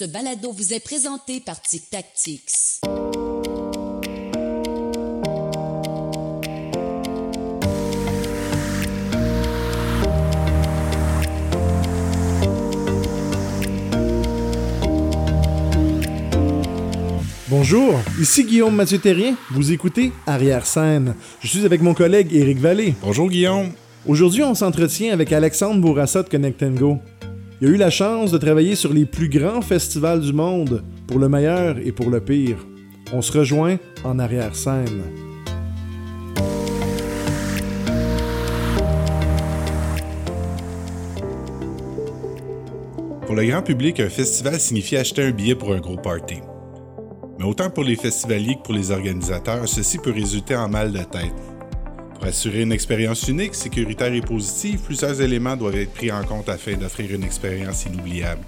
Ce balado vous est présenté par Tic Tactics. Bonjour, ici Guillaume Mathieu Terrien. Vous écoutez Arrière Scène. Je suis avec mon collègue Éric Vallée. Bonjour Guillaume. Aujourd'hui, on s'entretient avec Alexandre Bourassa de Connect Go. Il a eu la chance de travailler sur les plus grands festivals du monde, pour le meilleur et pour le pire. On se rejoint en arrière scène. Pour le grand public, un festival signifie acheter un billet pour un gros party. Mais autant pour les festivaliers que pour les organisateurs, ceci peut résulter en mal de tête. Pour assurer une expérience unique, sécuritaire et positive, plusieurs éléments doivent être pris en compte afin d'offrir une expérience inoubliable.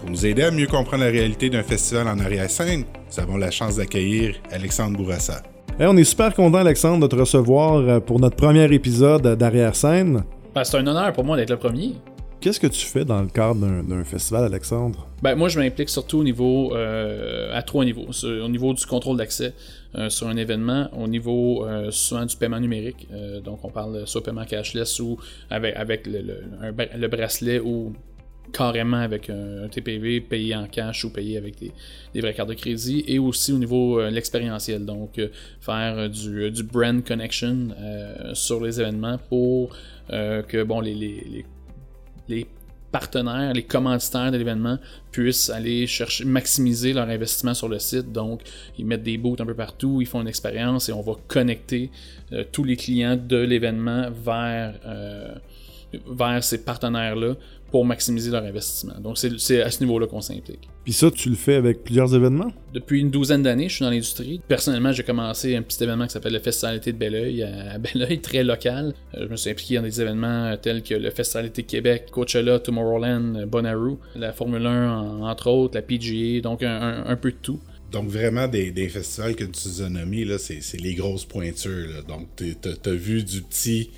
Pour nous aider à mieux comprendre la réalité d'un festival en arrière-scène, nous avons la chance d'accueillir Alexandre Bourassa. Hey, on est super content, Alexandre, de te recevoir euh, pour notre premier épisode d'arrière-scène. Ben, c'est un honneur pour moi d'être le premier. Qu'est-ce que tu fais dans le cadre d'un- festival, Alexandre? Ben, moi, je m'implique surtout au niveau, euh, à trois niveaux. Au niveau du contrôle d'accès euh, sur un événement, au niveau euh, souvent du paiement numérique. Euh, donc, on parle soit paiement cashless ou avec, avec le, bracelet ou carrément avec un, TPV payé en cash ou payé avec des, des vraies cartes de crédit et aussi au niveau euh, l'expérientiel donc faire du, du brand connection sur les événements pour que bon les, les partenaires, les commanditaires de l'événement puissent aller chercher, maximiser leur investissement sur le site. Donc, ils mettent des booths un peu partout, ils font une expérience et on va connecter euh, tous les clients de l'événement vers, euh, vers ces partenaires-là pour maximiser leur investissement. Donc, c'est à ce niveau-là qu'on s'implique. Puis ça, tu le fais avec plusieurs événements? Depuis une douzaine d'années, je suis dans l'industrie. Personnellement, j'ai commencé un petit événement qui s'appelle le Festival été de Belleuil, à Belleuil, très local. Euh, Je me suis impliqué dans des événements euh, tels que le Festival été Québec, Coachella, Tomorrowland, euh, Bonnaroo, la Formule 1, en- entre autres, la PGA, donc un, un- un peu de tout. Donc vraiment, des, des festivals que tu nous as nommés, là, c'est, les grosses pointures. là. Donc t'as, t'as vu du petit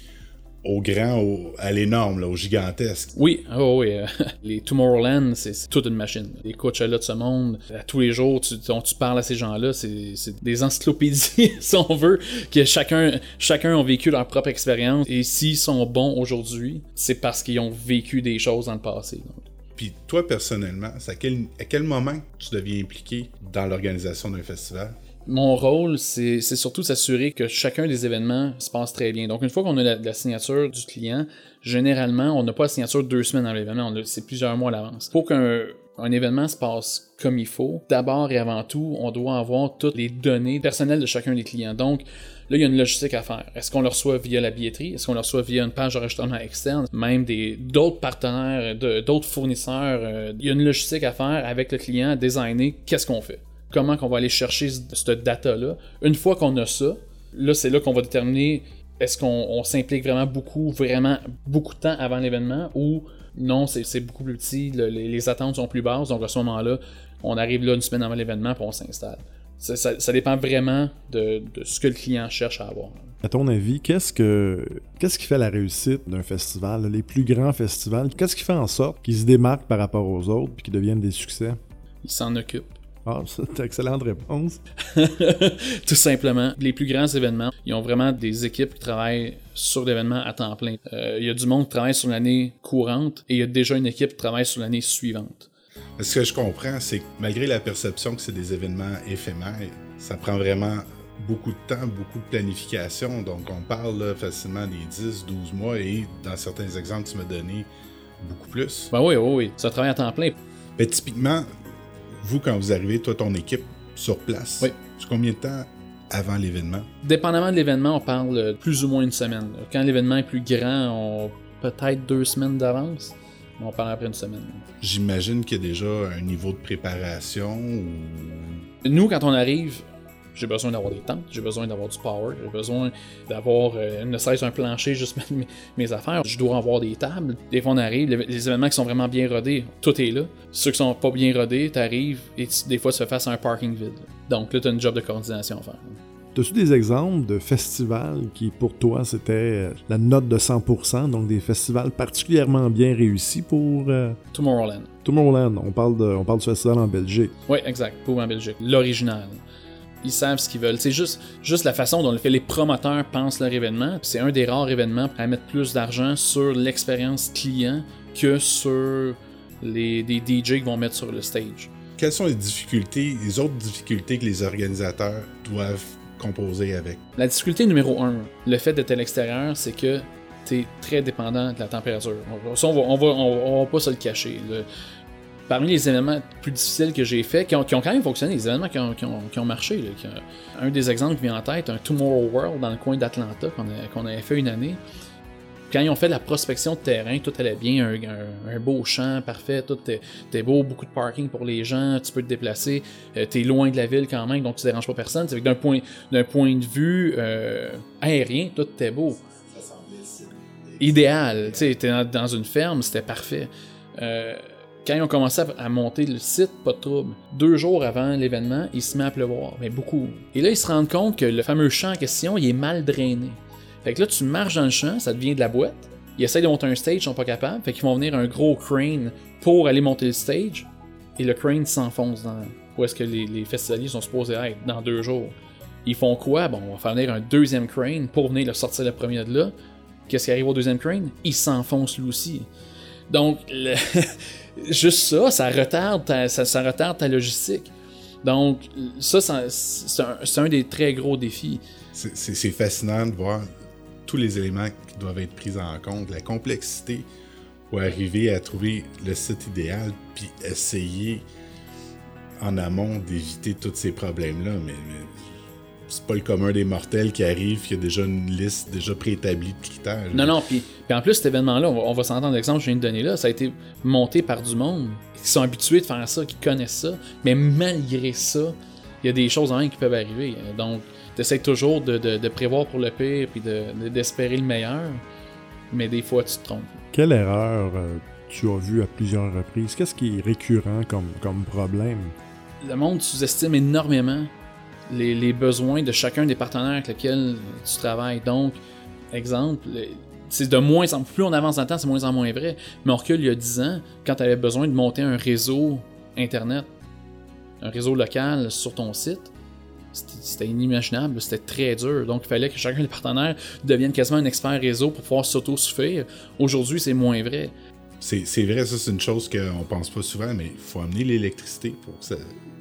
au grand, au- à l'énorme, là, au gigantesque. Oui, oh oui, euh, les Tomorrowland, c'est toute une machine. Les Coachella de ce monde, à tous les jours, tu, dont tu parles à ces gens-là, c'est des encyclopédies, si on veut, que chacun, chacun a vécu leur propre expérience. Et s'ils sont bons aujourd'hui, c'est parce qu'ils ont vécu des choses dans le passé. donc. Puis toi, personnellement, c'est à quel, à quel moment tu deviens impliqué dans l'organisation d'un festival? Mon rôle, c'est surtout s'assurer que chacun des événements se passe très bien. Donc, une fois qu'on a la, signature du client, généralement, on n'a pas la signature deux semaines dans l'événement, c'est plusieurs mois à l'avance. Pour qu'un un événement se passe comme il faut, d'abord et avant tout, on doit avoir toutes les données personnelles de chacun des clients. Donc, là, il y a une logistique à faire. Est-ce qu'on le reçoit via la billetterie? Est-ce qu'on le reçoit via une page d'enregistrement externe? Même des d'autres partenaires, d'autres fournisseurs. euh, il y a une logistique à faire avec le client, designer qu'est-ce qu'on fait comment qu'on va aller chercher ce- cette data-là. Une fois qu'on a ça, là, c'est là qu'on va déterminer est-ce qu'on on s'implique vraiment beaucoup, vraiment beaucoup de temps avant l'événement ou non, c'est beaucoup plus petit, le- les, les attentes sont plus basses, donc à ce moment-là, on arrive là une semaine avant l'événement puis on s'installe. Ça, ça- ça dépend vraiment de, de ce que le client cherche à avoir. À ton avis, qu'est-ce que qu'est-ce qui fait la réussite d'un festival, les plus grands festivals? Qu'est-ce qui fait en sorte qu'ils se démarquent par rapport aux autres puis qu'ils deviennent des succès? Il s'en occupe. Ah, c'est une excellente réponse. Tout simplement. Les plus grands événements, ils ont vraiment des équipes qui travaillent sur l'événement à temps plein. Euh, il y a du monde qui travaille sur l'année courante et il y a déjà une équipe qui travaille sur l'année suivante. Ce que je comprends, c'est que malgré la perception que c'est des événements éphémères, ça prend vraiment beaucoup de temps, beaucoup de planification. Donc, on parle là, facilement des 10, 12 mois et dans certains exemples, tu m'as donné beaucoup plus. Ben oui, oui, oui. Ça travaille à temps plein. Mais typiquement, vous, quand vous arrivez, toi, ton équipe sur place, Oui. c'est combien de temps avant l'événement? Dépendamment de l'événement, on parle plus ou moins une semaine. Quand l'événement est plus grand, on peut-être deux semaines d'avance. Mais on parle après une semaine. J'imagine qu'il y a déjà un niveau de préparation ou... Nous, quand on arrive, j'ai besoin d'avoir des tentes, j'ai besoin d'avoir du power, j'ai besoin d'avoir euh, ne serait-ce un plancher, juste mettre mes, mes affaires. Je dois avoir des tables. Des fois, on arrive, les, les événements qui sont vraiment bien rodés, tout est là. Ceux qui sont pas bien rodés, t'arrives et tu- des fois, tu fais face à un parking vide. Donc là, t'as une job de coordination à faire. As-tu des exemples de festivals qui, pour toi, c'était euh, la note de 100%, donc des festivals particulièrement bien réussis pour euh, Tomorrowland. Tomorrowland? On parle, de, on parle du festival en Belgique. Oui, exact, pour en Belgique. L'original. Ils savent ce qu'ils veulent. C'est juste, juste la façon dont les promoteurs pensent leur événement. C'est un des rares événements à mettre plus d'argent sur l'expérience client que sur les des DJ qui vont mettre sur le stage. Quelles sont les difficultés, les autres difficultés que les organisateurs doivent composer avec? La difficulté numéro un, le fait d'être à l'extérieur, c'est que tu es très dépendant de la température. On, va, on va, on va pas se le cacher. Parmi les événements plus difficiles que j'ai faits, qui ont, qui ont quand même fonctionné, les événements qui ont, qui ont- qui ont marché, là, qui ont- un des exemples qui vient en tête, un Tomorrow World dans le coin d'Atlanta qu'on avait fait une année. Quand ils ont fait la prospection de terrain, tout allait bien, un, un- un beau champ parfait, tout était beau, beaucoup de parking pour les gens, tu peux te déplacer, euh, t'es loin de la ville quand même, donc tu déranges pas personne. C'est que d'un point, d'un point de vue euh, aérien, tout était beau. Idéal, tu sais, t'es dans, dans une ferme, c'était parfait. Euh, quand ils ont commencé à, monter le site, pas de trouble. Deux jours avant l'événement, il se met à pleuvoir, mais beaucoup. Et là, ils se rendent compte que le fameux champ en question, il est mal drainé. Fait que là, tu marches dans le champ, ça devient de la boîte. Ils essayent de monter un stage, ils sont pas capables. Fait qu'ils vont venir un gros crane pour aller monter le stage. Et le crane s'enfonce dans où est-ce que les, les festivaliers sont supposés être dans deux jours. Ils font quoi? Bon, on va faire venir un deuxième crane pour venir le sortir le premier de là. Qu'est-ce qui arrive au deuxième crane? Il s'enfonce lui aussi. Donc, le- juste ça, ça retarde, ta, ça, ça retarde ta logistique. Donc, ça, c'est un, un des très gros défis. C'est- fascinant de voir tous les éléments qui doivent être pris en compte, la complexité pour arriver à trouver le site idéal, puis essayer en amont d'éviter tous ces problèmes-là. Mais c'est pas le commun des mortels qui arrive, qui a déjà une liste déjà préétablie de critères. Non, non, puis, puis en plus, cet événement-là, on va, s'entendre l'exemple que je viens de donner là, ça a été monté par du monde qui sont habitués de faire ça, qui connaissent ça, mais malgré ça, il y a des choses en même qui peuvent arriver. Donc, tu essaies toujours de, de- de prévoir pour le pire, puis de- de- d'espérer le meilleur, mais des fois, tu te trompes. Quelle erreur euh, tu as vue à plusieurs reprises? Qu'est-ce qui est récurrent comme, comme problème? le monde sous-estime énormément les, besoins de chacun des partenaires avec lesquels tu travailles. Donc, exemple, le- c'est de moins en plus on avance dans le temps, c'est moins en moins vrai. Mais on recule il y a 10 ans, quand tu avais besoin de monter un réseau Internet, un réseau local sur ton site, c'était inimaginable, c'était très dur. Donc, il fallait que chacun des partenaires devienne quasiment un expert réseau pour pouvoir s'auto-suffire. Aujourd'hui, c'est moins vrai. C'est vrai, ça, c'est une chose qu'on pense pas souvent, mais il faut amener l'électricité pour que ça-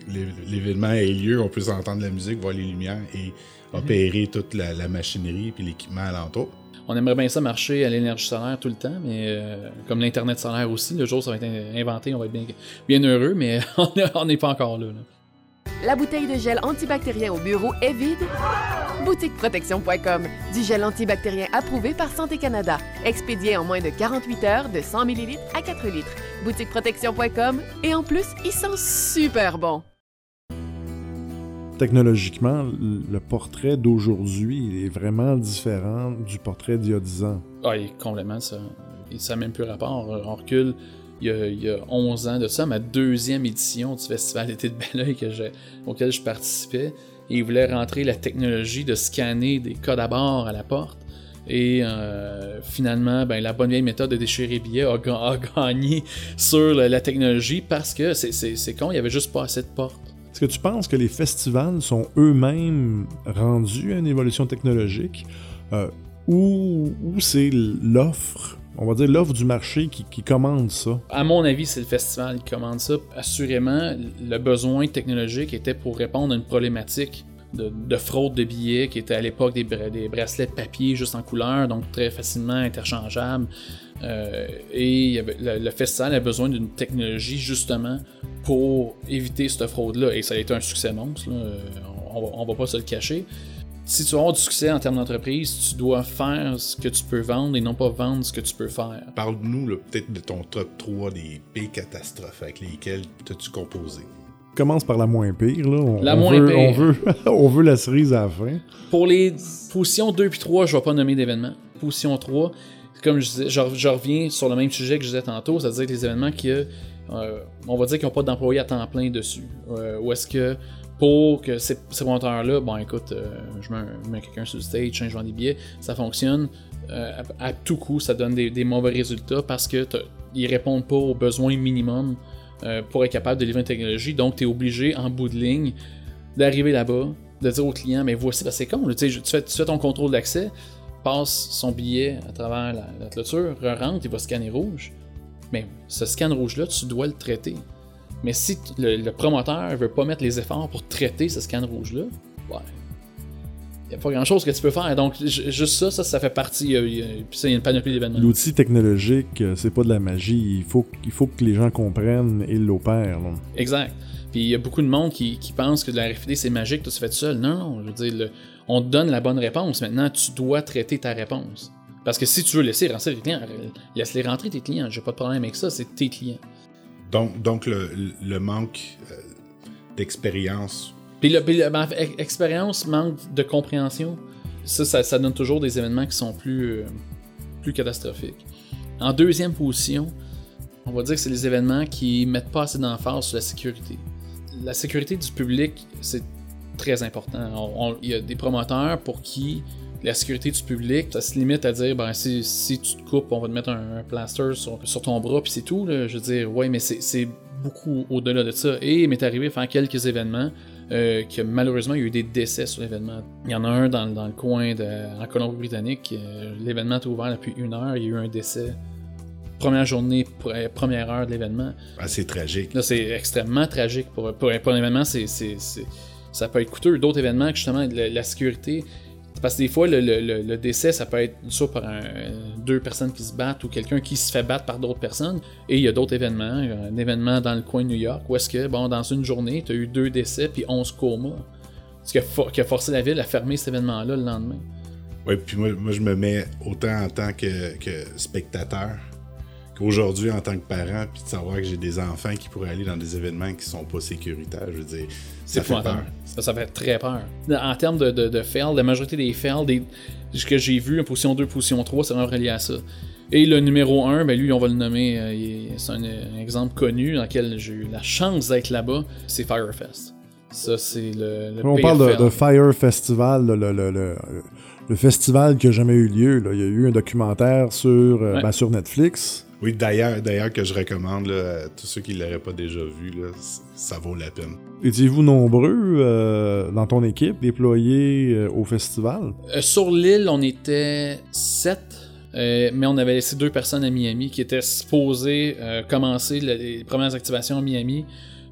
l'événement ait lieu. On peut entendre la musique, voir les lumières et opérer toute la, la machinerie puis l'équipement alentour. On aimerait bien ça marcher à l'énergie solaire tout le temps, mais euh, comme l'Internet solaire aussi, le jour ça va être in- inventé, on va être bien, bien heureux, mais on n'est pas encore là. là. La bouteille de gel antibactérien au bureau est vide? BoutiqueProtection.com. Du gel antibactérien approuvé par Santé Canada. Expédié en moins de 48 heures de 100 ml à 4 litres. BoutiqueProtection.com. Et en plus, il sent super bon. Technologiquement, le portrait d'aujourd'hui est vraiment différent du portrait d'il y a 10 ans. Ah, il est complètement ça. N'a même plus rapport. On recule il y, a, il y a 11 ans de ça, ma deuxième édition du Festival d'été de Belleuil que auquel je participais. Et ils voulaient rentrer la technologie de scanner des codes à bord à la porte. Et euh, finalement, ben, la bonne vieille méthode de déchirer billets a, ga- a gagné sur la, technologie parce que c'est con, il n'y avait juste pas assez de portes. Est-ce que tu penses que les festivals sont eux-mêmes rendus à une évolution technologique euh, ou, c'est l'offre, on va dire l'offre du marché qui, commande ça? À mon avis, c'est le festival qui commande ça. Assurément, le besoin technologique était pour répondre à une problématique de, de fraude de billets qui était à l'époque des, bra- des bracelets papier juste en couleur, donc très facilement interchangeables. Euh, et il y avait- le, le festival a besoin d'une technologie justement pour éviter cette fraude-là. Et ça a été un succès monstre, là. Euh, on, va, on va pas se le cacher. Si tu veux avoir du succès en termes d'entreprise, tu dois faire ce que tu peux vendre et non pas vendre ce que tu peux faire. Parle-nous peut-être de ton top 3 des pires catastrophes avec lesquelles as-tu composé. Commence par la moins pire, là. On, La on moins veut, pire. On veut, on veut la cerise à la fin. Pour les positions 2 puis 3, je vais pas nommer d'événements. Position 3, comme je disais, je, reviens sur le même sujet que je disais tantôt, c'est-à-dire les événements qui, euh, on va dire qu'ils n'ont pas d'employés à temps plein dessus. Euh, ou est-ce que pour que ces, ces promoteurs-là, bon écoute, euh, je mets, quelqu'un sur le stage, je vends des billets, ça fonctionne. à, tout coup, ça donne des, mauvais résultats parce que ils répondent pas aux besoins minimums pour être capable de livrer une technologie. Donc, tu es obligé, en bout de ligne, d'arriver là-bas, de dire au client, mais voici, que c'est con, tu fais ton contrôle d'accès, passe son billet à travers la, la clôture, re-rentre, il va scanner rouge. Mais ce scan rouge-là, tu dois le traiter. Mais si le, le promoteur veut pas mettre les efforts pour traiter ce scan rouge-là, ouais. Il n'y a pas grand-chose que tu peux faire. Donc, ju- juste ça, ça, ça fait partie. a- Puis ça, il y a une panoplie d'événements. L'outil technologique, euh, c'est pas de la magie. Il faut, il faut que les gens comprennent et l'opèrent. Exact. Puis il y a beaucoup de monde qui, qui pense que de la RFID c'est magique, tout se fait tout seul. Non, non, je veux dire, le- on te donne la bonne réponse. Maintenant, tu dois traiter ta réponse. Parce que si tu veux laisser rentrer tes clients, laisse-les rentrer tes clients. J'ai pas de problème avec ça, c'est tes clients. Donc, donc le, le manque euh, d'expérience. Puis, le, puis le- ben, manque de compréhension, ça, ça, ça donne toujours des événements qui sont plus, euh, plus catastrophiques. En deuxième position, on va dire que c'est les événements qui mettent pas assez d'emphase sur la sécurité. La sécurité du public, c'est très important. Il y a des promoteurs pour qui la sécurité du public, ça se limite à dire ben, si, si tu te coupes, on va te mettre un, un plaster sur, sur ton bras, puis c'est tout. là. Je veux dire, ouais, mais c'est beaucoup au-delà de ça. Et il m'est arrivé de faire quelques événements euh, que malheureusement, il y a eu des décès sur l'événement. Il y en a un dans, dans le coin de, en Colombie-Britannique. euh, l'événement était ouvert depuis une heure, il y a eu un décès. Première journée, pr- première heure de l'événement. Ah, c'est tragique. Là, c'est extrêmement tragique. Pour, pour, pour un événement, c'est, c'est- c'est- ça peut être coûteux. D'autres événements, justement, la, sécurité. Parce que des fois, le, décès, ça peut être soit par deux personnes qui se battent ou quelqu'un qui se fait battre par d'autres personnes. Et il y a d'autres événements. Un événement dans le coin de New York où est-ce que, bon, dans une journée, tu as eu deux décès puis 11 comas. Ce qui a, a forcé la ville à fermer cet événement-là le lendemain. Ouais, puis moi, je me mets autant en tant que spectateur qu'aujourd'hui en tant que parent, puis de savoir que j'ai des enfants qui pourraient aller dans des événements qui sont pas sécuritaires. Je veux dire, C'est ça fait peur. Ça, ça fait très peur. En termes de, de, de fail, la majorité des fails des, ce que j'ai vu, position 2, position 3, c'est vraiment relié à ça. Et le numéro 1, ben lui, on va le nommer, euh, c'est un, un exemple connu dans lequel j'ai eu la chance d'être là-bas, c'est Firefest. Ça, c'est le, le On parle de, de Fire Festival, le, le- le- le- le festival qui a jamais eu lieu. là. Il y a eu un documentaire sur, euh, Ouais. ben, sur Netflix. Oui, d'ailleurs, d'ailleurs que je recommande là, à tous ceux qui l'auraient pas déjà vu, là, ça vaut la peine. Étiez-vous nombreux euh, dans ton équipe déployés euh, au festival? Euh, sur l'île, on était 7, mais on avait laissé deux personnes à Miami qui étaient supposées euh, commencer le- les premières activations à Miami.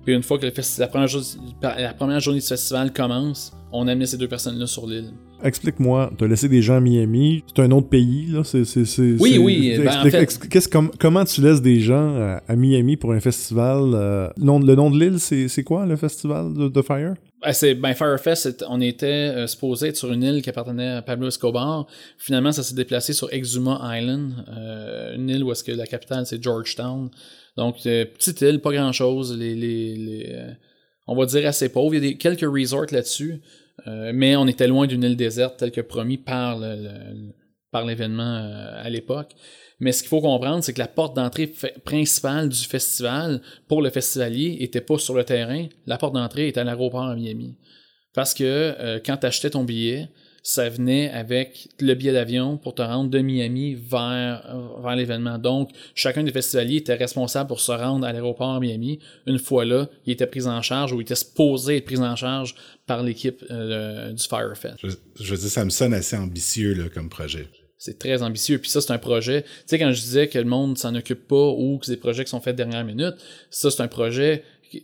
Puis une fois que le festi- la, première journée, la première journée du festival commence, on a amené ces deux personnes-là sur l'île. Explique-moi, t'as laissé des gens à Miami, c'est un autre pays, là? C'est, Oui, c'est- oui, ben, en fait- com- comment tu laisses des gens à, à Miami pour un festival? euh, nom- le nom de l'île, c'est, quoi, le festival de, de Fire? Ben, c'est, ben, Firefest, on était euh, supposé être sur une île qui appartenait à Pablo Escobar. Finalement, ça s'est déplacé sur Exuma Island, euh, une île où est-ce que la capitale c'est Georgetown. Donc, euh, petite île, pas grand-chose. Les, les, les, euh, on va dire assez pauvre. Il y a des, quelques resorts là-dessus, euh, mais on était loin d'une île déserte telle que promis par l'événement euh, à l'époque. Mais ce qu'il faut comprendre, c'est que la porte d'entrée principale du festival pour le festivalier était pas sur le terrain. La porte d'entrée était à l'aéroport à Miami. Parce que euh, quand tu achetais ton billet, ça venait avec le billet d'avion pour te rendre de Miami vers, vers l'événement. Donc, chacun des festivaliers était responsable pour se rendre à l'aéroport à Miami. Une fois là, il était pris en charge ou il était supposé être pris en charge par l'équipe euh, du Firefest. Je, je veux dire, ça me sonne assez ambitieux là, comme projet. C'est très ambitieux. Puis ça, c'est un projet. Tu sais, quand je disais que le monde s'en occupe pas ou que c'est des projets qui sont faits dernière minute, ça, c'est un projet. Euh,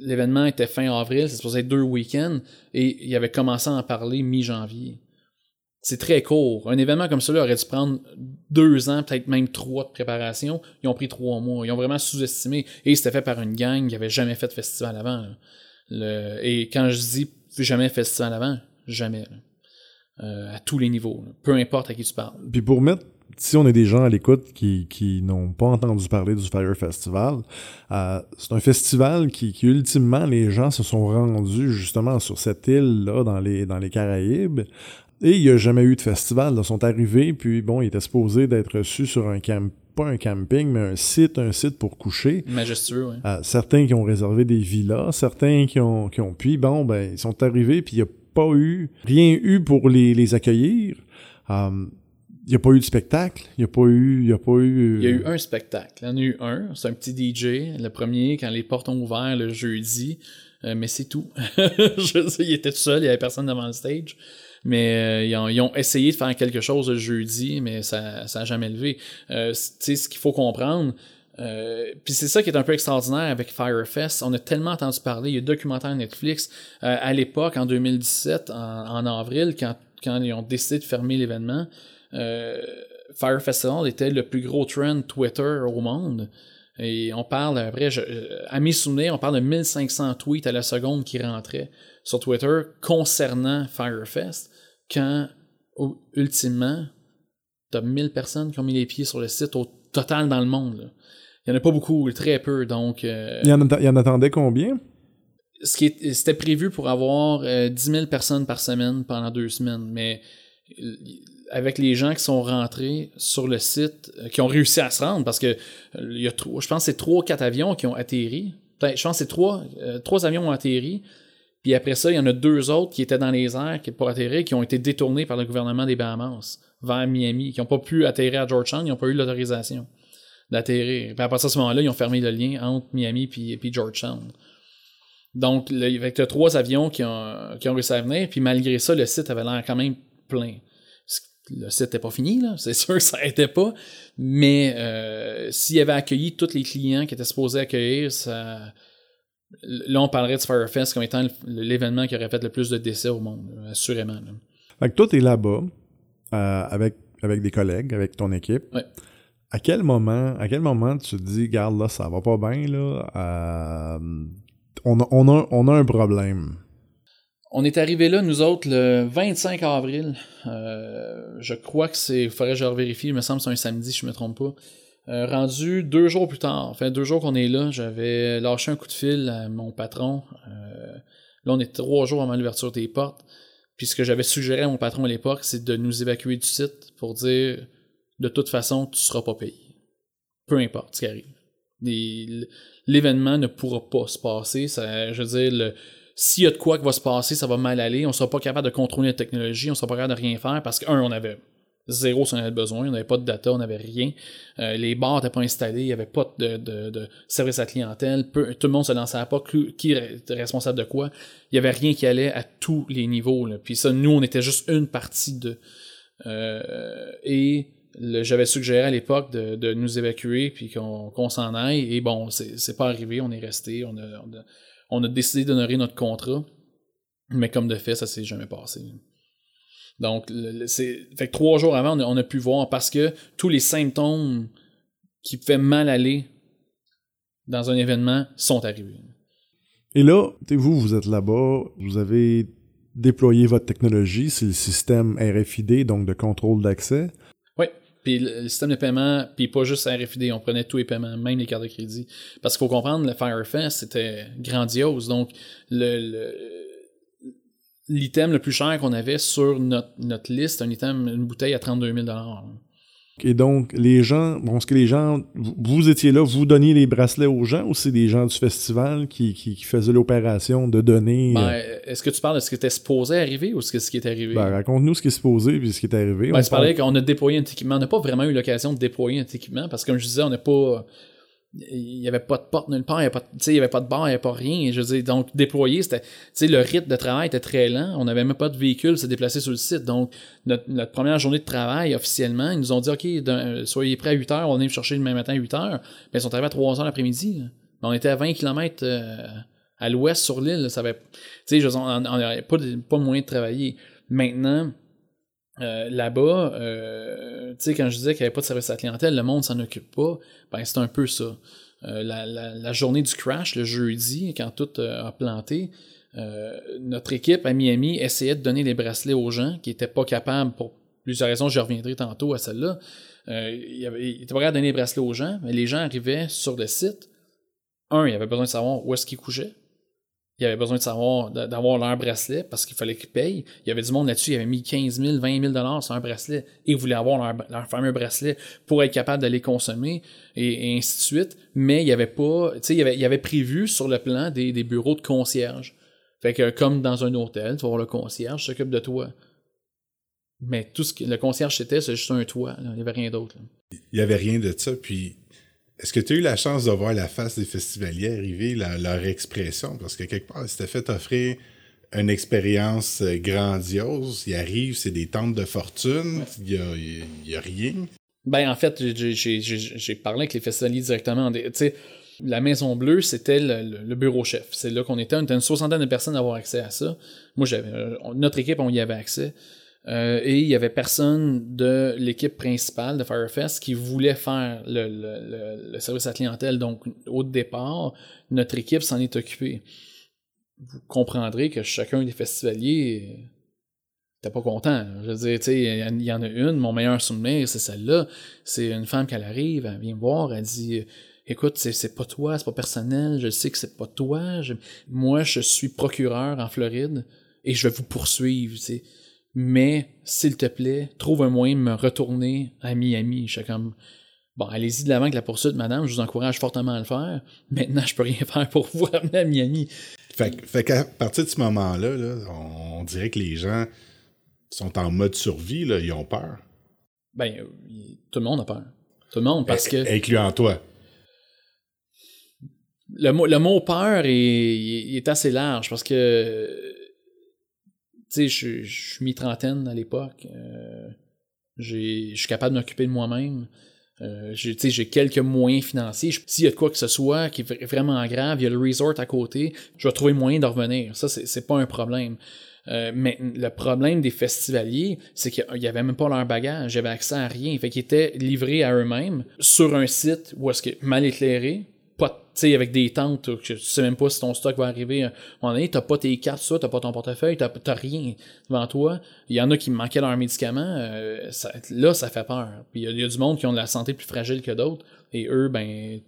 L'événement était fin avril, c'est supposé être deux week-ends, et il avait commencé à en parler mi-janvier. C'est très court. Un événement comme ça aurait dû prendre deux ans, peut-être même trois de préparation. Ils ont pris trois mois. Ils ont vraiment sous-estimé. Et c'était fait par une gang qui avait jamais fait de festival avant. et quand je dis jamais festival avant, jamais. Euh, à tous les niveaux. Peu importe à qui tu parles. Puis pour mettre, si on est des gens à l'écoute qui, qui n'ont pas entendu parler du Fire Festival, euh, c'est un festival qui, qui, ultimement, les gens se sont rendus justement sur cette île-là dans les, dans les Caraïbes. Et il n'y a jamais eu de festival. Ils sont arrivés, puis bon, ils étaient supposés d'être reçus sur un, camp, pas un camping, mais un site, un site pour coucher. Majestueux, oui. Euh, certains qui ont réservé des villas, certains qui ont, qui ont puis bon, ben, ils sont arrivés, puis il n'y a pas eu, rien eu pour les, les accueillir. Euh, n'y a pas eu de spectacle, il n'y a pas eu, il y a pas eu... Il y a eu un spectacle. Il y en a eu un. C'est un petit DJ, le premier, quand les portes ont ouvert le jeudi. Euh, mais c'est tout. il était tout seul, il n'y avait personne devant le stage. Mais euh, ils, ont, essayé de faire quelque chose le jeudi, mais ça n'a jamais levé. Euh, tu sais, ce qu'il faut comprendre, euh, puis c'est ça qui est un peu extraordinaire avec Firefest. On a tellement entendu parler. Il y a un documentaire Netflix euh, à l'époque, en 2017, en, en, avril, quand, quand ils ont décidé de fermer l'événement. Euh, Fire Festival était le plus gros trend Twitter au monde. Et on parle, après, je, à mes souvenirs, on parle de 1500 tweets à la seconde qui rentraient sur Twitter concernant Firefest, quand, ultimement, t'as 1000 personnes qui ont mis les pieds sur le site au total dans le monde. Il n'y en a pas beaucoup, très peu, donc... Euh, il y en attendait combien? Ce qui c'était prévu pour avoir euh, 10 000 personnes par semaine pendant deux semaines, mais avec les gens qui sont rentrés sur le site, euh, qui ont réussi à se rendre, parce que y a je pense que c'est trois ou quatre avions qui ont atterri. Je pense que c'est trois, euh, trois avions ont atterri. Puis après ça, il y en a deux autres qui étaient dans les airs pour atterrir, qui ont été détournés par le gouvernement des Bahamas vers Miami, qui n'ont pas pu atterrir à Georgetown, ils n'ont pas eu l'autorisation d'atterrir. Puis à partir de ce moment-là, ils ont fermé le lien entre Miami et puis Georgetown. Donc, avec les trois avions qui ont, qui ont réussi à venir, puis malgré ça, le site avait l'air quand même plein. Le site n'était pas fini, là, c'est sûr que ça n'était pas, mais euh, s'il avait accueilli tous les clients qui étaient supposés accueillir, ça... Là, on parlerait de Firefest comme étant l'événement qui aurait fait le plus de décès au monde, assurément. Là. Fait que toi, t'es là-bas, euh, avec, avec des collègues, avec ton équipe. Ouais. À quel moment, à quel moment tu te dis, garde là, ça va pas bien, là, euh, on, a, on, a, on a un problème? On est arrivé là, nous autres, le 25 avril. Euh, je crois que c'est. Il faudrait que je revérifie, il me semble que c'est un samedi, je me trompe pas. Euh, rendu deux jours plus tard, enfin deux jours qu'on est là, j'avais lâché un coup de fil à mon patron. Euh, là, on est trois jours avant l'ouverture des portes. Puis ce que j'avais suggéré à mon patron à l'époque, c'est de nous évacuer du site pour dire de toute façon, tu seras pas payé. Peu importe ce qui arrive. L'événement ne pourra pas se passer. Ça, je veux dire, s'il y a de quoi qui va se passer, ça va mal aller. On sera pas capable de contrôler la technologie, on sera pas capable de rien faire parce que, un, on avait zéro si on avait besoin, on n'avait pas de data, on n'avait rien. Euh, les bars n'étaient pas installés, il n'y avait pas de, de, de, service à clientèle, tout le monde se lançait pas qui était responsable de quoi? Il n'y avait rien qui allait à tous les niveaux. Puis ça, nous, on était juste une partie de. Euh, et j'avais suggéré à l'époque de, nous évacuer puis qu'on qu s'en aille. Et bon, c'est pas arrivé, on est resté, on a, décidé d'honorer notre contrat. Mais comme de fait, ça s'est jamais passé. Donc, c'est fait trois jours avant, on a, on a, pu voir parce que tous les symptômes qui pouvaient mal aller dans un événement sont arrivés. Et là, vous, vous êtes là-bas, vous avez déployé votre technologie, c'est le système RFID, donc de contrôle d'accès. Puis le système de paiement, puis pas juste RFID, on prenait tous les paiements, même les cartes de crédit. Parce qu'il faut comprendre, le Firefest, c'était grandiose. Donc, l'item le, plus cher qu'on avait sur notre, notre liste, un item, une bouteille à 32 000 et donc, les gens, bon, ce que les gens, vous étiez là, vous donniez les bracelets aux gens ou c'est des gens du festival qui, qui, qui faisaient l'opération de donner. Ben, est-ce que tu parles de ce qui était supposé arriver ou ce, ce qui est arrivé? Ben, raconte-nous ce qui est supposé puis ce qui est arrivé. Ben, pareil qu'on a déployé un équipement. On n'a pas vraiment eu l'occasion de déployer un équipement parce que, comme je disais, on n'a pas il y avait pas de porte nulle part, il y avait pas, de bar, il y avait pas rien. Je veux dire, donc déployer, c'était, le rythme de travail était très lent. On n'avait même pas de véhicule se déplacer sur le site. Donc notre, première journée de travail officiellement, ils nous ont dit ok, soyez prêts à 8 heures, on est chercher le même matin à 8 heures. Mais ils sont arrivés à 3 heures l'après-midi. On était à 20 km euh, à l'ouest sur l'île. Ça avait, tu sais, on n'avait pas, pas moyen de travailler. Maintenant, euh, là-bas, euh, tu sais, quand je disais qu'il n'y avait pas de service à la clientèle, le monde s'en occupe pas, ben c'est un peu ça. Euh, la, journée du crash, le jeudi, quand tout a planté, notre équipe à Miami essayait de donner les bracelets aux gens qui n'étaient pas capables, pour plusieurs raisons, je reviendrai tantôt à celle-là. il, avait, il était pas capable de donner les bracelets aux gens, mais les gens arrivaient sur le site. Un, il avait besoin de savoir où est-ce qu'ils couchaient. Il avait besoin de savoir, d'avoir leur bracelet parce qu'il fallait qu'ils payent. Il y avait du monde là-dessus, il avait mis 15 000, 20 000 dollars sur un bracelet et ils voulaient avoir leur, fameux bracelet pour être capable de les consommer et, ainsi de suite. Mais il y avait pas, tu sais, il il avait prévu sur le plan des, des bureaux de concierge. Fait que comme dans un hôtel, tu vas voir le concierge s'occupe de toi. Mais tout ce que le concierge c'était, c'est juste un toit. Il n'y avait rien d'autre. Il n'y avait rien de ça. Puis est-ce que tu as eu la chance de voir la face des festivaliers arriver, leur expression? Parce que quelque part, c'était fait offrir une expérience euh, grandiose. Ils arrivent, c'est des tentes de fortune, il n'y a, rien. Ben, en fait, j'ai parlé avec les festivaliers directement. Tu sais, la Maison Bleue, c'était le, bureau chef. C'est là qu'on était. On était une soixantaine de personnes à avoir accès à ça. Moi, j'avais euh, notre équipe, on y avait accès. Euh, et il y avait personne de l'équipe principale de Firefest qui voulait faire le, service à clientèle. Donc, au départ, notre équipe s'en est occupée. Vous comprendrez que chacun des festivaliers n'était pas content. Je veux dire, tu sais, il y en a une, mon meilleur souvenir, c'est celle-là. C'est une femme qui arrive, elle vient me voir, elle dit Écoute, c'est pas toi, c'est pas personnel, je sais que c'est pas toi. Moi, je suis procureur en Floride et je vais vous poursuivre. Mais s'il te plaît, trouve un moyen de me retourner à Miami. Je suis comme, bon, allez-y de l'avant avec la poursuite, madame, je vous encourage fortement à le faire. Maintenant, je peux rien faire pour vous ramener à Miami. Fait, fait qu'à partir de ce moment-là, on, dirait que les gens sont en mode survie, là, ils ont peur. Ben, tout le monde a peur. Tout le monde, parce que... Incluant toi. Le mot, le mot peur est, est assez large, parce que tu sais, je, suis mi-trentaine à l'époque. Euh, je suis capable de m'occuper de moi-même. Euh, j'ai quelques moyens financiers. S'il y a quoi que ce soit qui est vraiment grave, il y a le resort à côté, je vais trouver moyen de revenir. Ça, c'est pas un problème. Euh, mais le problème des festivaliers, c'est qu'il y avait même pas leur bagage, j'avais accès à rien. Fait qu'ils étaient livrés à eux-mêmes sur un site où est-ce que mal éclairé, sais, avec des tentes, tu sais même pas si ton stock va arriver. À un moment donné, t'as pas tes cartes, ça, t'as pas ton portefeuille, t'as, rien devant toi. Il y en a qui manquaient leurs médicaments. Euh, là, ça fait peur. Puis il y, a du monde qui ont de la santé plus fragile que d'autres. Et eux, ben,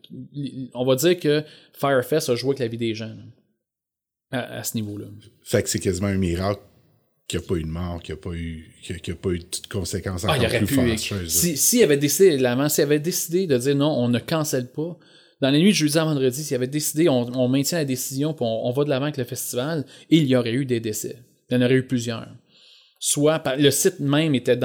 on va dire que Firefest a joué avec la vie des gens à, ce niveau-là. Fait que c'est quasiment un miracle qu'il n'y a pas eu de mort, qu'il n'y a pas eu, qu'il a pas eu de conséquences ah, encore plus fâcheuses. S'il si avait décidé, s'il avait décidé de dire non, on ne cancelle pas, dans la nuit de jeudi à vendredi, s'il avait décidé, on, maintient la décision, puis on, va de l'avant avec le festival, il y aurait eu des décès. Il y en aurait eu plusieurs. Soit le site même était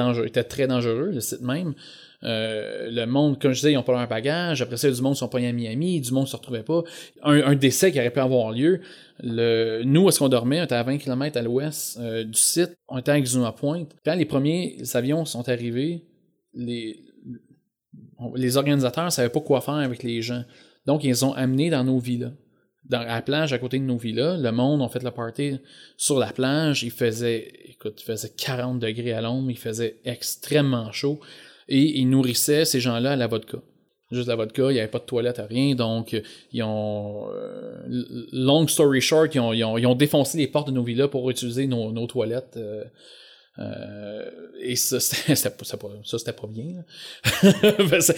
très dangereux, le site même. Euh, le monde, comme je disais, ils n'ont pas leur bagage. Après ça, du monde sont pas à Miami, du monde ne se retrouvait pas. Un, décès qui aurait pu avoir lieu. Nous, est-ce qu'on dormait? On était à 20 km à l'ouest euh, du site. On était à Exuma Point. Quand les premiers avions sont arrivés, les, les organisateurs ne savaient pas quoi faire avec les gens. Donc, ils ont amené dans nos villas. Dans, à la plage à côté de nos villas, le monde a fait le party sur la plage. Il faisait, écoute, faisait 40 degrés à l'ombre, il faisait extrêmement chaud et ils nourrissaient ces gens-là à la vodka. Juste la vodka, il n'y avait pas de toilette, rien. Donc, ils ont, euh, long story short, ils ont, ils, ont, défoncé les portes de nos villas pour utiliser nos, nos toilettes. Euh, et ça, c'était pas, pas bien. ça,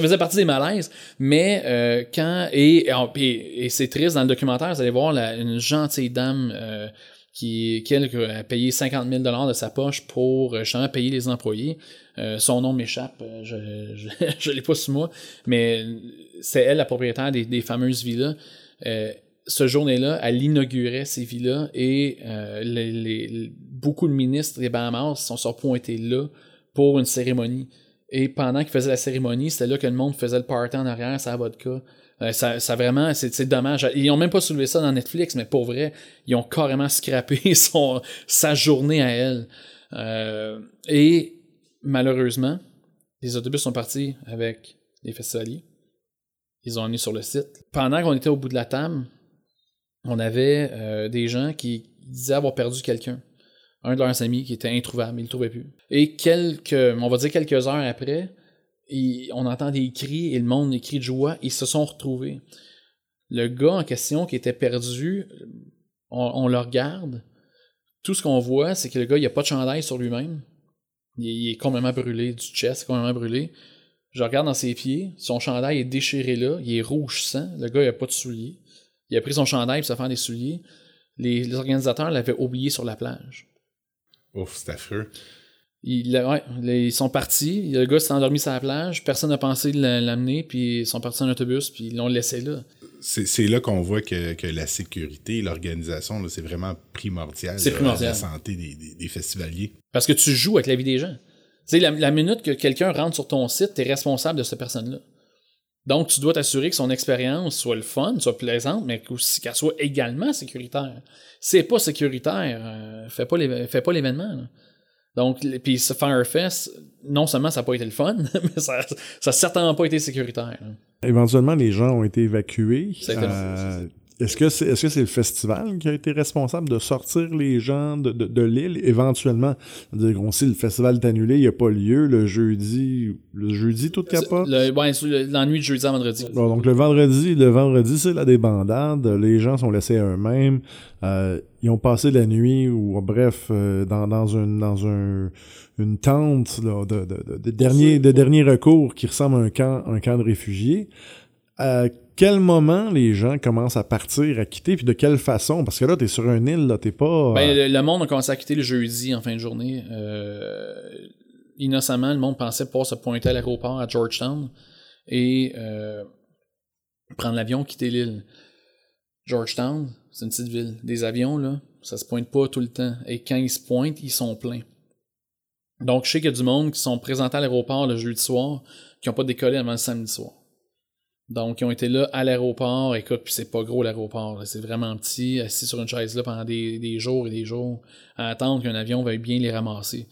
faisait partie des malaises. Mais euh, quand et, c'est triste dans le documentaire, vous allez voir une gentille dame euh, qui, qui a payé 50 000 dollars de sa poche pour justement payer les employés. son nom m'échappe, je, je l'ai pas sous moi, mais c'est elle la propriétaire des, des fameuses villas ce journée-là, elle inaugurait ces villas et les, beaucoup de ministres des Bahamas sont surpointés là pour une cérémonie. Et pendant qu'ils faisaient la cérémonie, c'était là que le monde faisait le party en arrière, ça vodka. Euh, ça, ça vraiment, c'est dommage. Ils ont même pas soulevé ça dans Netflix, mais pour vrai, ils ont carrément scrappé son, sa journée à elle. Euh, et malheureusement, les autobus sont partis avec les festivaliers. Ils ont amené sur le site. Pendant qu'on était au bout de la table, on avait euh, des gens qui disaient avoir perdu quelqu'un un de leurs amis qui était introuvable, il le trouvait plus. Et quelques, on va dire quelques heures après, on entend des cris et le monde des cris de joie, ils se sont retrouvés. Le gars en question qui était perdu, on, le regarde. Tout ce qu'on voit, c'est que le gars, il a pas de chandail sur lui-même. Il, est complètement brûlé, du chest complètement brûlé. Je regarde dans ses pieds, son chandail est déchiré là, il est rouge sang, le gars il a pas de souliers. Il a pris son chandail pour se faire des souliers. Les, les organisateurs l'avaient oublié sur la plage. Ouf, c'est affreux. Ils, ouais, les- ils sont partis, le gars s'est endormi sur la plage, personne n'a pensé de la- l'amener, puis ils sont partis en autobus, puis ils l'ont laissé là. C'est là qu'on voit que, que la sécurité, l'organisation, c'est vraiment primordial. C'est là, primordial. La santé des, des- des festivaliers. Parce que tu joues avec la vie des gens. Tu sais, la, la minute que quelqu'un rentre sur ton site, tu es responsable de cette personne-là. Donc, tu dois t'assurer que son expérience soit le fun, soit plaisante, mais aussi qu'elle soit également sécuritaire. Si c'est pas sécuritaire, euh, fais pas l'événement. Donc, puis ce Firefest, non seulement ça n'a pas été le fun, mais ça n'a certainement pas été sécuritaire. là. Éventuellement, les gens ont été évacués. Euh, est-ce que c'est est-ce que c'est le festival qui a été responsable de sortir les gens de, de, de l'île éventuellement? C'est-à-dire qu'on sait le festival est annulé, il n'y a pas lieu le jeudi. Le jeudi, tout capote? Le, ouais, le- l'ennui de jeudi à vendredi. Bon, donc le vendredi, le vendredi, c'est la débandade. Les gens sont laissés à eux-mêmes. Euh, ils ont passé la nuit ou bref euh, dans, dans une dans un une tente là, de, de, de, de dernier de dernier recours qui ressemble à un camp un camp de réfugiés. À quel moment les gens commencent à partir, à quitter, puis de quelle façon? Parce que là, t'es sur une île, là, t'es pas... Ben, euh, le, le monde a commencé à quitter le jeudi en fin de journée. Euh, innocemment, le monde pensait pouvoir se pointer à l'aéroport à Georgetown et euh, prendre l'avion, quitter l'île. Georgetown, c'est une petite ville. Des avions, là, ça se pointe pas tout le temps. Et quand ils se pointent, ils sont pleins. Donc, je sais qu'il y a du monde qui sont présentés à l'aéroport le jeudi soir, qui n'ont pas décollé avant le samedi soir. Donc, ils ont été là à l'aéroport. Écoute, puis c'est pas gros l'aéroport. C'est vraiment petit, assis sur une chaise là pendant des, jours et des jours, à attendre qu'un avion veuille bien les ramasser.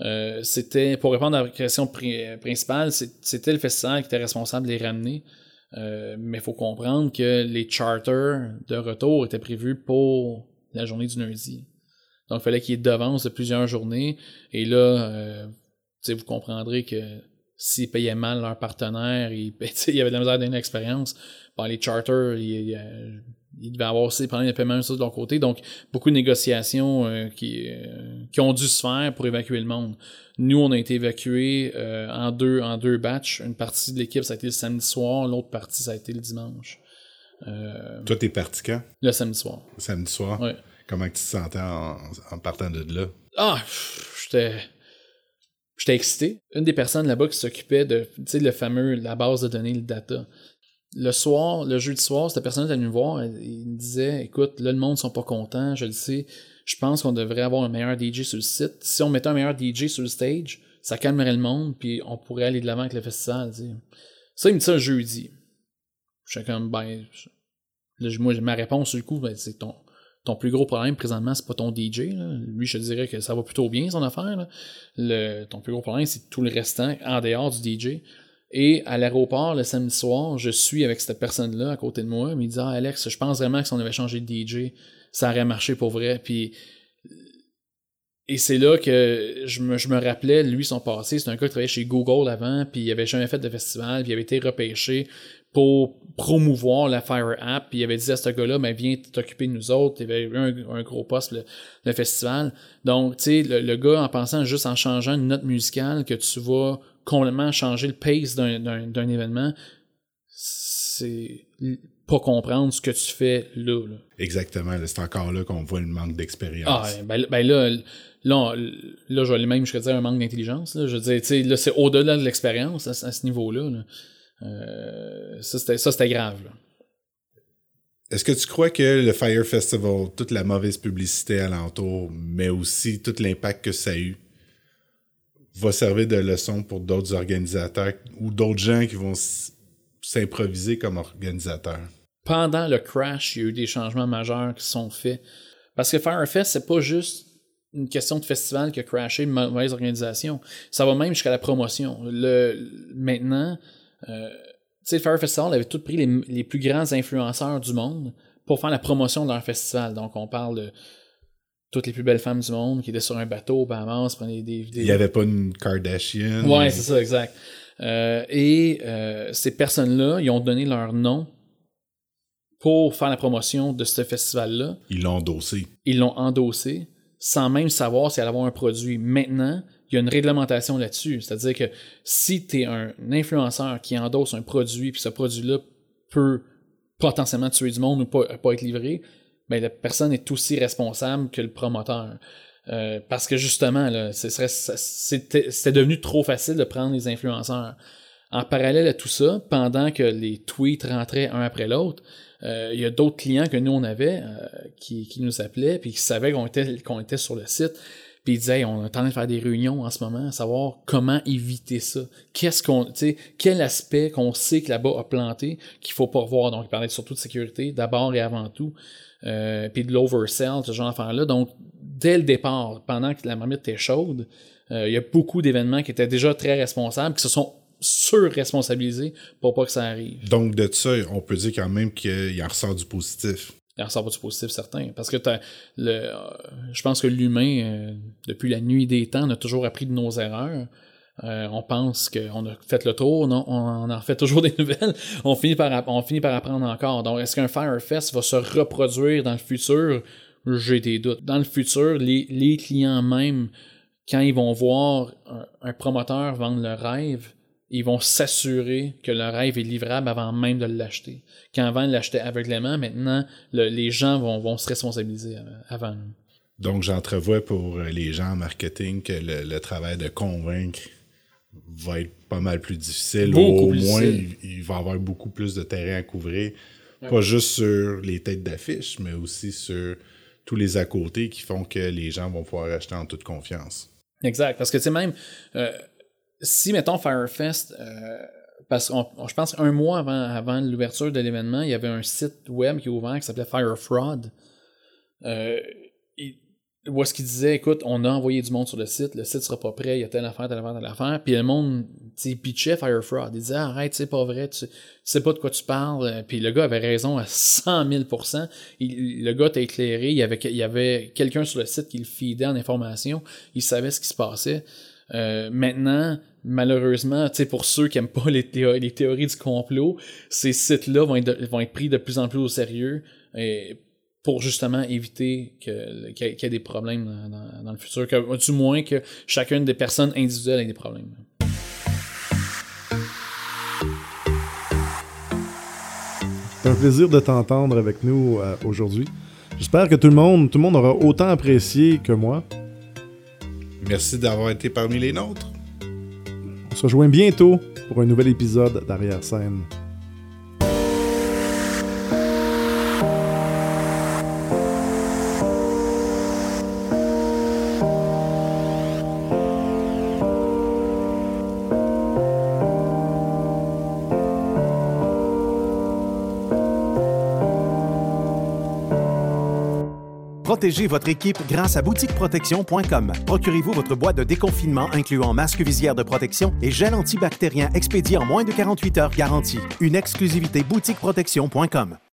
Euh, c'était, pour répondre à la question pri- principale, c'était le festival qui était responsable de les ramener. Euh, mais il faut comprendre que les charters de retour étaient prévus pour la journée du lundi. Donc, il fallait qu'il y ait devance de plusieurs journées. Et là, euh, vous comprendrez que s'ils payaient mal leur partenaire, ils, il y avait de la misère d'une expérience. Bon, les charters, ils, ils devaient avoir aussi des problèmes de paiement ça de leur côté. Donc, beaucoup de négociations euh, qui, euh, qui ont dû se faire pour évacuer le monde. Nous, on a été évacués euh, en deux en deux batchs. Une partie de l'équipe, ça a été le samedi soir. L'autre partie, ça a été le dimanche. Toi, t'es parti quand? le samedi soir. Samedi soir? Ouais. Comment tu te sentais en, en partant de là? Ah, j'étais. J'étais excité. Une des personnes là-bas qui s'occupait de, tu le fameux, la base de données, le data. Le soir, le jeudi soir, cette personne est venue me voir, il me disait, écoute, là, le monde sont pas contents, je le sais. Je pense qu'on devrait avoir un meilleur DJ sur le site. Si on mettait un meilleur DJ sur le stage, ça calmerait le monde, puis on pourrait aller de l'avant avec le festival. Ça, il me dit ça jeudi. J'étais comme, ben, là, moi, ma réponse, le coup, ben, c'est ton, ton plus gros problème présentement, c'est pas ton DJ. Lui, je te dirais que ça va plutôt bien, son affaire. Ton plus gros problème, c'est tout le restant en dehors du DJ. Et à l'aéroport, le samedi soir, je suis avec cette personne-là à côté de moi. Mais il dit Ah, Alex, je pense vraiment que si on avait changé de DJ, ça aurait marché pour vrai. Puis. Et c'est là que je me, je me rappelais, lui, son passé. C'est un gars qui travaillait chez Google avant, puis il avait jamais fait de festival, puis il avait été repêché pour promouvoir la Fire App. Puis il avait dit à ce gars-là, ben, viens t'occuper de nous autres. Il avait eu un, un gros poste, le, le festival. Donc, tu sais, le, le gars, en pensant juste en changeant une note musicale, que tu vas complètement changer le pace d'un événement, c'est pas comprendre ce que tu fais là. là. Exactement. C'est encore là qu'on voit le manque d'expérience. Ah, ben, ben là, là, on- là, je vais même jusqu'à dire un manque d'intelligence. Je veux dire, tu sais, là, c'est au-delà de l'expérience à, ce- à ce niveau-là. là. Euh, ça, c'était, grave. Est-ce que tu crois que le Fire Festival, toute la mauvaise publicité alentour, mais aussi tout l'impact que ça a eu, va servir de leçon pour d'autres organisateurs ou d'autres gens qui vont s'improviser comme organisateurs? Pendant le crash, il y a eu des changements majeurs qui sont faits. Parce que Firefest, c'est pas juste une question de festival qui a crashé, une mauvaise organisation. Ça va même jusqu'à la promotion. Le, maintenant, euh, tu sais, le Fire Festival avait tout pris les, les plus grands influenceurs du monde pour faire la promotion de leur festival. Donc, on parle de toutes les plus belles femmes du monde qui étaient sur un bateau, Bahamas, prenaient des vidéos. Il n'y avait pas une Kardashian. Ouais, c'est ça, exact. Euh, et euh, ces personnes-là, ils ont donné leur nom pour faire la promotion de ce festival-là. Ils l'ont endossé. Ils l'ont endossé sans même savoir si elle allait avoir un produit. Maintenant, il y a une réglementation là-dessus. C'est-à-dire que si tu es un influenceur qui endosse un produit, puis ce produit-là peut potentiellement tuer du monde ou pas, pas être livré, ben, la personne est aussi responsable que le promoteur. Euh, parce que justement, là, c'était devenu trop facile de prendre les influenceurs. En parallèle à tout ça, pendant que les tweets rentraient un après l'autre, euh, il y a d'autres clients que nous on avait euh, qui, qui nous appelaient puis qui savaient qu'on était, qu'on était sur le site. Puis ils disaient, Hey, on est en train de faire des réunions en ce moment, à savoir comment éviter ça. Qu'est-ce qu'on, tu sais, quel aspect qu'on sait que là-bas a planté qu'il faut pas revoir? Donc, ils parlaient surtout de sécurité, d'abord et avant tout. Euh, puis de l'oversell, ce genre d'affaires-là. Donc, dès le départ, pendant que la marmite était chaude, euh, il y a beaucoup d'événements qui étaient déjà très responsables, qui se sont sur-responsabilisés pour pas que ça arrive. Donc, de ça, on peut dire quand même qu'il en ressort du positif. Il en ressort pas du positif certain. Parce que t'as le, euh, je pense que l'humain, euh, depuis la nuit des temps, on a toujours appris de nos erreurs. Euh, on pense qu'on a fait le tour, non, on en fait toujours des nouvelles. On finit par, app- on finit par apprendre encore. Donc, est-ce qu'un Firefest va se reproduire dans le futur? J'ai des doutes. Dans le futur, les, les clients même, quand ils vont voir un, un promoteur vendre le rêve, ils vont s'assurer que le rêve est livrable avant même de l'acheter. Quand avant, ils l'achetaient aveuglément, maintenant, le- les gens vont, vont se responsabiliser euh, avant. Donc, j'entrevois pour euh, les gens en marketing que le, le travail de convaincre va être pas mal plus difficile. Beaucoup Au plus moins, il, il va avoir beaucoup plus de terrain à couvrir. Pas juste sur les têtes d'affiche, mais aussi sur tous les à côté qui font que les gens vont pouvoir acheter en toute confiance. Exact. Parce que, tu sais, même, euh, si, mettons, Firefest, euh, parce que je pense qu'un mois avant, avant l'ouverture de l'événement, il y avait un site web qui est ouvert qui s'appelait Fire Fraud. Euh, où est-ce qu'il disait, écoute, on a envoyé du monde sur le site, le site sera pas prêt, il y a telle affaire, telle affaire, telle affaire. Puis le monde, tu pitchait Fire Fraud. Il disait, arrête, c'est pas vrai, tu, tu sais pas de quoi tu parles. Euh, Puis le gars avait raison à 100 000 Il- Le gars t'a éclairé, il y avait, il avait quelqu'un sur le site qui le feedait en information, il savait ce qui se passait. Euh, maintenant, malheureusement, tu sais, pour ceux qui aiment pas les, théo- les théories du complot, ces sites-là vont être, de- vont être pris de plus en plus au sérieux et pour justement éviter que- qu'il y, ait- qu'il y ait des problèmes dans, dans- dans le futur, que, du moins que chacune des personnes individuelles ait des problèmes. C'est un plaisir de t'entendre avec nous euh, aujourd'hui. J'espère que tout le monde, tout le monde aura autant apprécié que moi. Merci d'avoir été parmi les nôtres. Se rejoint bientôt pour un nouvel épisode d'Arrière-scène. Protégez votre équipe grâce à boutiqueprotection.com. Procurez-vous votre boîte de déconfinement incluant masque visière de protection et gel antibactérien expédié en moins de 48 heures garantie. Une exclusivité boutiqueprotection.com.